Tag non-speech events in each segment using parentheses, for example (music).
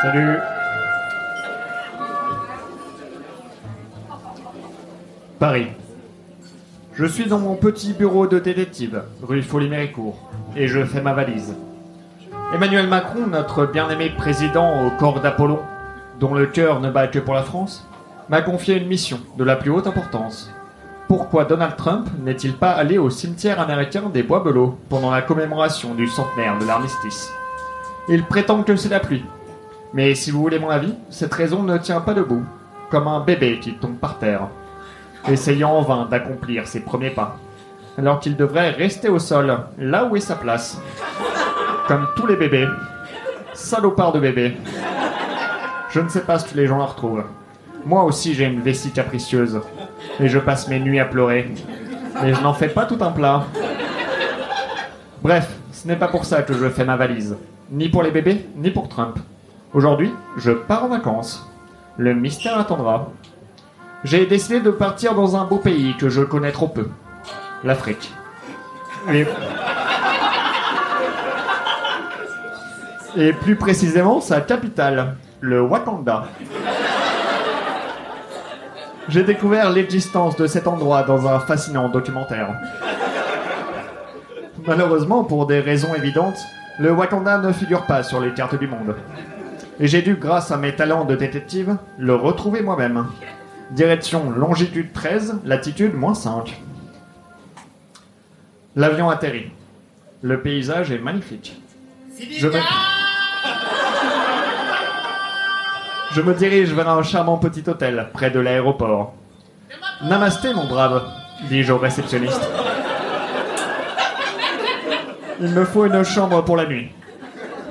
Salut. Paris. Je suis dans mon petit bureau de détective, rue Folie-Méricourt, et je fais ma valise. Emmanuel Macron, notre bien-aimé président au corps d'Apollon, dont le cœur ne bat que pour la France, m'a confié une mission de la plus haute importance. Pourquoi Donald Trump n'est-il pas allé au cimetière américain des Bois-Belots pendant la commémoration du centenaire de l'armistice? Il prétend que c'est la pluie. Mais si vous voulez mon avis, cette raison ne tient pas debout, comme un bébé qui tombe par terre essayant en vain d'accomplir ses premiers pas, alors qu'il devrait rester au sol, là où est sa place. Comme tous les bébés. Salopard de bébé. Je ne sais pas ce que les gens leur retrouvent. Moi aussi j'ai une vessie capricieuse, et je passe mes nuits à pleurer. Mais je n'en fais pas tout un plat. Bref, ce n'est pas pour ça que je fais ma valise. Ni pour les bébés, ni pour Trump. Aujourd'hui, je pars en vacances. Le mystère attendra j'ai décidé de partir dans un beau pays que je connais trop peu. L'Afrique. Et... Et plus précisément sa capitale, le Wakanda. J'ai découvert l'existence de cet endroit dans un fascinant documentaire. Malheureusement, pour des raisons évidentes, le Wakanda ne figure pas sur les cartes du monde. Et j'ai dû, grâce à mes talents de détective, le retrouver moi-même. Direction longitude 13, latitude moins 5. L'avion atterrit. Le paysage est magnifique. Je me... (laughs) Je me dirige vers un charmant petit hôtel près de l'aéroport. Namasté, mon brave, dis-je au réceptionniste. Il me faut une chambre pour la nuit.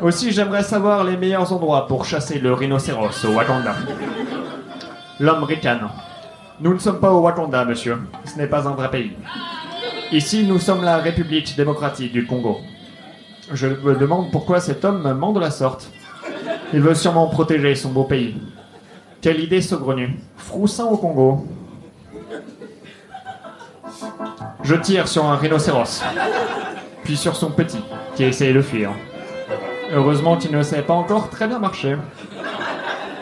Aussi, j'aimerais savoir les meilleurs endroits pour chasser le rhinocéros au Wakanda. L'homme ricane. Nous ne sommes pas au Wakanda, monsieur. Ce n'est pas un vrai pays. Ici, nous sommes la République démocratique du Congo. Je me demande pourquoi cet homme me ment de la sorte. Il veut sûrement protéger son beau pays. Quelle idée saugrenue. Froussin au Congo. Je tire sur un rhinocéros, puis sur son petit, qui essaye de fuir. Heureusement qu'il ne sait pas encore très bien marcher.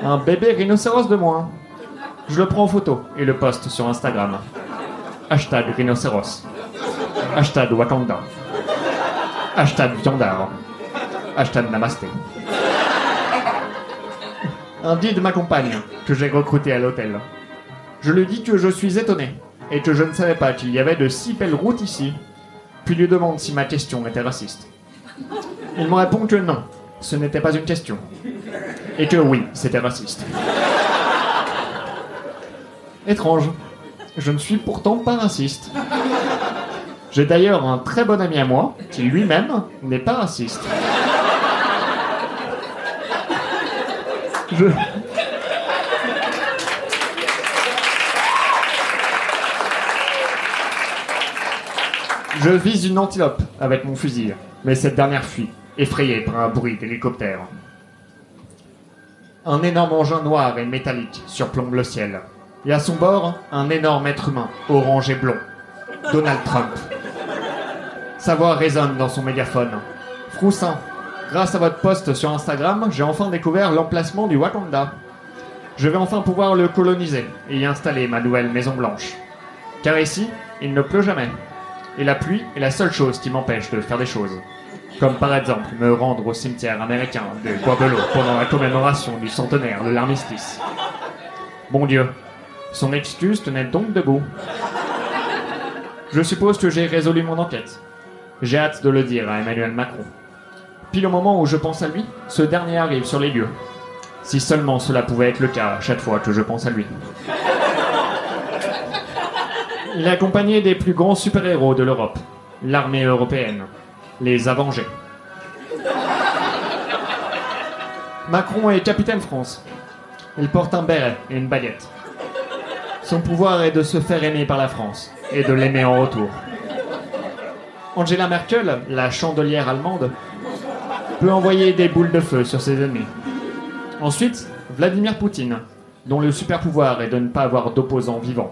Un bébé rhinocéros de moins. Je le prends en photo et le poste sur Instagram. Hashtag rhinocéros. Hashtag Wakanda. Hashtag viandard. Hashtag namasté. Un guide m'accompagne, que j'ai recruté à l'hôtel. Je lui dis que je suis étonné et que je ne savais pas qu'il y avait de si belles routes ici, puis lui demande si ma question était raciste. Il me répond que non, ce n'était pas une question, et que oui, c'était raciste. Étrange. Je ne suis pourtant pas raciste. J'ai d'ailleurs un très bon ami à moi qui lui-même n'est pas raciste. Je... Je vise une antilope avec mon fusil, mais cette dernière fuit, effrayée par un bruit d'hélicoptère. Un énorme engin noir et métallique surplombe le ciel. Et à son bord, un énorme être humain, orange et blond. Donald Trump. Sa voix résonne dans son mégaphone. Froussin, grâce à votre post sur Instagram, j'ai enfin découvert l'emplacement du Wakanda. Je vais enfin pouvoir le coloniser et y installer ma nouvelle Maison Blanche. Car ici, il ne pleut jamais. Et la pluie est la seule chose qui m'empêche de faire des choses. Comme par exemple me rendre au cimetière américain de Guabelo pendant la commémoration du centenaire de l'armistice. Bon Dieu, son excuse tenait donc debout. Je suppose que j'ai résolu mon enquête. J'ai hâte de le dire à Emmanuel Macron. Puis au moment où je pense à lui, ce dernier arrive sur les lieux. Si seulement cela pouvait être le cas chaque fois que je pense à lui. Il est des plus grands super-héros de l'Europe, l'armée européenne, les Avengers. Macron est capitaine France. Il porte un béret et une baguette. Son pouvoir est de se faire aimer par la France et de l'aimer en retour. Angela Merkel, la chandelière allemande, peut envoyer des boules de feu sur ses ennemis. Ensuite, Vladimir Poutine, dont le super pouvoir est de ne pas avoir d'opposants vivants.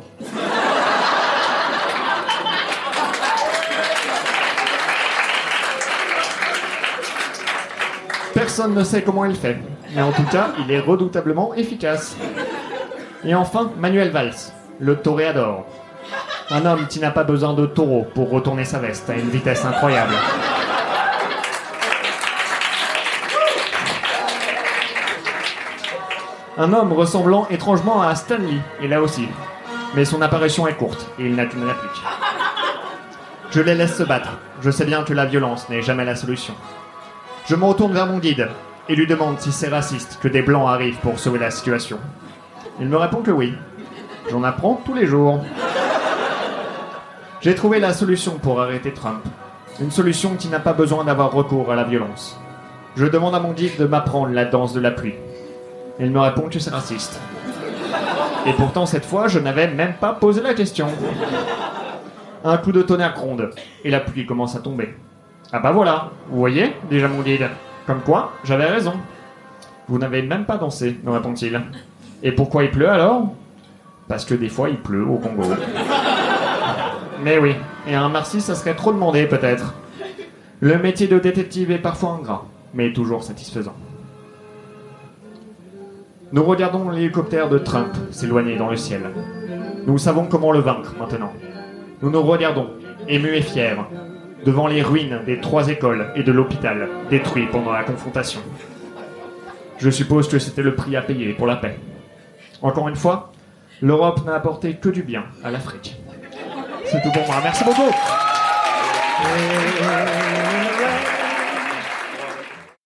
Personne ne sait comment il fait, mais en tout cas, il est redoutablement efficace. Et enfin, Manuel Valls, le toréador. Un homme qui n'a pas besoin de taureau pour retourner sa veste à une vitesse incroyable. Un homme ressemblant étrangement à Stanley, et là aussi. Mais son apparition est courte, et il n'a qu'une réplique. Je les laisse se battre. Je sais bien que la violence n'est jamais la solution. Je me retourne vers mon guide, et lui demande si c'est raciste que des blancs arrivent pour sauver la situation. Il me répond que oui. J'en apprends tous les jours. J'ai trouvé la solution pour arrêter Trump. Une solution qui n'a pas besoin d'avoir recours à la violence. Je demande à mon guide de m'apprendre la danse de la pluie. Il me répond que c'est raciste. Et pourtant, cette fois, je n'avais même pas posé la question. Un coup de tonnerre gronde, et la pluie commence à tomber. Ah bah voilà, vous voyez, déjà mon guide. Comme quoi, j'avais raison. Vous n'avez même pas dansé, me répond-il. Et pourquoi il pleut alors? Parce que des fois il pleut au Congo. Mais oui, et un Marcy, ça serait trop demandé peut-être. Le métier de détective est parfois ingrat, mais toujours satisfaisant. Nous regardons l'hélicoptère de Trump s'éloigner dans le ciel. Nous savons comment le vaincre maintenant. Nous nous regardons, émus et fiers, devant les ruines des trois écoles et de l'hôpital détruits pendant la confrontation. Je suppose que c'était le prix à payer pour la paix. Encore une fois, l'Europe n'a apporté que du bien à l'Afrique. C'est tout pour moi. Merci beaucoup.